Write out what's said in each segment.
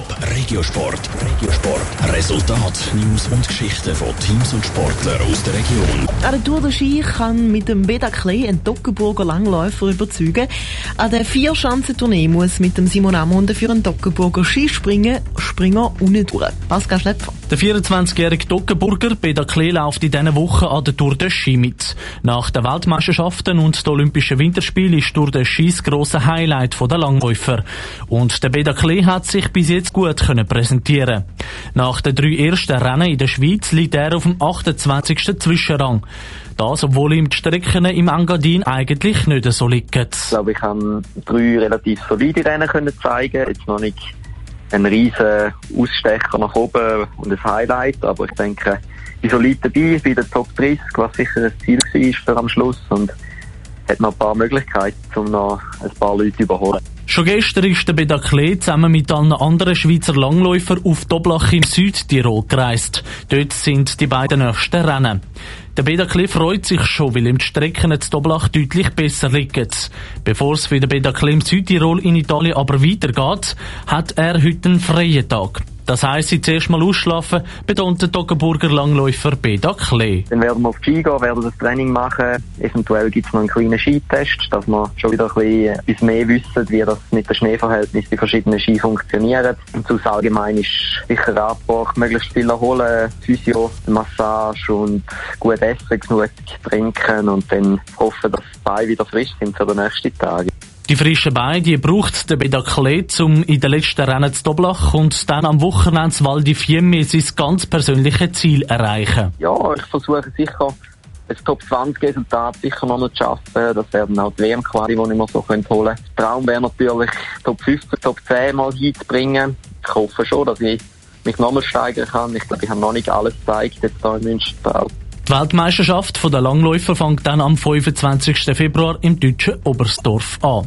Top Regiosport. Regiosport. Resultat, News und Geschichten von Teams und Sportlern aus der Region. An der Tour de Ski kann mit dem Beda Klee ein Toggenburger Langläufer überzeugen. An der Vierschanzentournee muss mit dem Simon Amunde für einen Toggenburger Skispringen Springer ohne durch. Pascal Schlepfer. Der 24-jährige Toggenburger Beda Klee läuft in dieser Woche an der Tour de Ski mit. Nach den Weltmeisterschaften und den Olympischen Winterspielen ist Tour de Ski das grosse Highlight der Langläufer. Und der Beda Klee hat sich bis jetzt gut präsentieren. Nach den drei ersten Rennen in der Schweiz liegt er auf dem 28. Zwischenrang. Das, obwohl ihm die Strecken im Engadin eigentlich nicht so liegen. Ich glaube, ich kann drei relativ solide Rennen können zeigen. Jetzt noch nicht ein riesen Ausstecher nach oben und ein Highlight, aber ich denke, ich solid dabei bei der Top 30, was sicher ein Ziel war für am Schluss und hat noch ein paar Möglichkeiten, um noch ein paar Leute zu überholen. Schon gestern ist der Bedakle zusammen mit allen anderen Schweizer Langläufern auf Doblach im Südtirol gereist. Dort sind die beiden nächsten Rennen. Der Bedakle freut sich schon, weil ihm die Strecken zu Doblach deutlich besser liegen. Bevor es für den Bedakle im Südtirol in Italien aber weitergeht, hat er heute einen freien Tag. Das heisst, sie zuerst mal ausschlafen, betont der Toggenburger Langläufer Beda Klee. Dann werden wir auf die Ski gehen, werden das Training machen. Eventuell gibt es noch einen kleinen Skitest, dass wir schon wieder ein bisschen etwas mehr wissen, wie das mit den Schneeverhältnissen bei verschiedenen Ski funktioniert. Und sonst allgemein ist sicher Abbruch, möglichst viel erholen, Physio, Massage und gut essen, genug trinken und dann hoffen, dass die Beine wieder frisch sind für den nächsten Tag. Die frischen Beine die braucht der Bedaklet, um in den letzten Rennen zu Doblach und dann am Wochenende Val di Fiemme sein ganz persönliches Ziel erreichen. Ja, ich versuche sicher ein Top 20 Resultat sicher noch nicht zu schaffen. Das wäre dann auch die WM-Quali, die ich mir so holen könnte. Der Traum wäre natürlich, Top 15, Top 10 mal hinzubringen. Ich hoffe schon, dass ich mich nochmal steigern kann. Ich glaube, ich habe noch nicht alles gezeigt jetzt hier in Münster. Die Weltmeisterschaft der Langläufer fängt dann am 25. Februar im deutschen Oberstdorf an.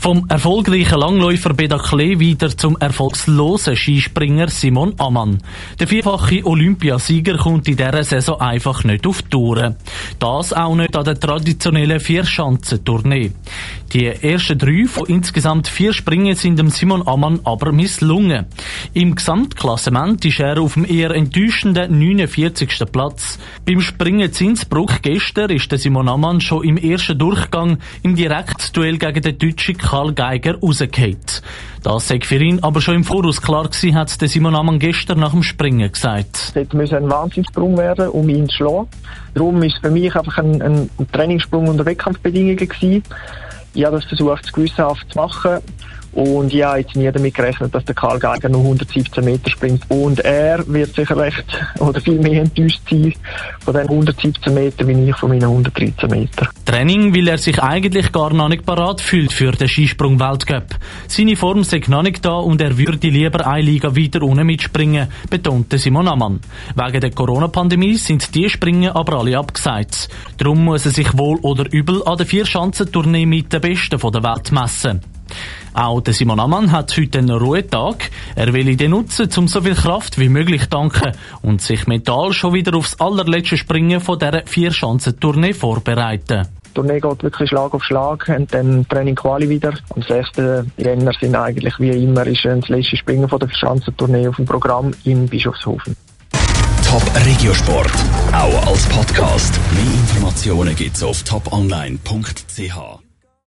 Vom erfolgreichen Langläufer Beda Klee wieder zum erfolgslosen Skispringer Simon Ammann. Der vierfache Olympiasieger kommt in dieser Saison einfach nicht auf Touren. Das auch nicht an der traditionellen Vierschanzentournee. Die ersten drei von insgesamt vier Springen sind dem Simon Ammann aber misslungen. Im Gesamtklassement ist er auf dem eher enttäuschenden 49. Platz. Beim Springen Zinsbruck gestern ist der Simon Ammann schon im ersten Durchgang im Direktduell gegen den deutschen Karl Geiger rausgeht. Das sei für ihn aber schon im Voraus klar gewesen, hat Simon Ammann gestern nach dem Springen gesagt. Es müsse ein Wahnsinnssprung werden, um ihn zu schlagen. Darum ist es für mich einfach ein, ein Trainingssprung unter Wettkampfbedingungen gewesen. Ich habe das versucht, gewissenhaft zu machen. Und habe jetzt nie damit gerechnet, dass der Karl Geiger nur 117 Meter springt. Und er wird sicher recht oder viel mehr enttäuscht sein von den 117 Metern, wie ich von meinen 113 Metern. Training, weil er sich eigentlich gar noch nicht parat fühlt für den Skisprung-Weltcup. Seine Form sei noch nicht da und er würde lieber eine Liga weiter unten mitspringen, betonte Simon Ammann. Wegen der Corona-Pandemie sind die Springen aber alle abgesagt. Darum muss er sich wohl oder übel an der Vierschanzentournee mit den Besten der Welt messen. Auch der Simon Ammann hat heute einen Ruhetag. Er will ihn nutzen, um so viel Kraft wie möglich tanken und sich mental schon wieder aufs allerletzte Springen von dieser Vierschanzentournee vorbereiten. Die Tournee geht wirklich Schlag auf Schlag und dann Training Quali wieder. Am 6. Jänner sind eigentlich wie immer ist das letzte Springen von der Schanzentournee auf dem Programm in Bischofshofen. Top Regiosport, auch als Podcast. Mehr Informationen gibt's auf toponline.ch.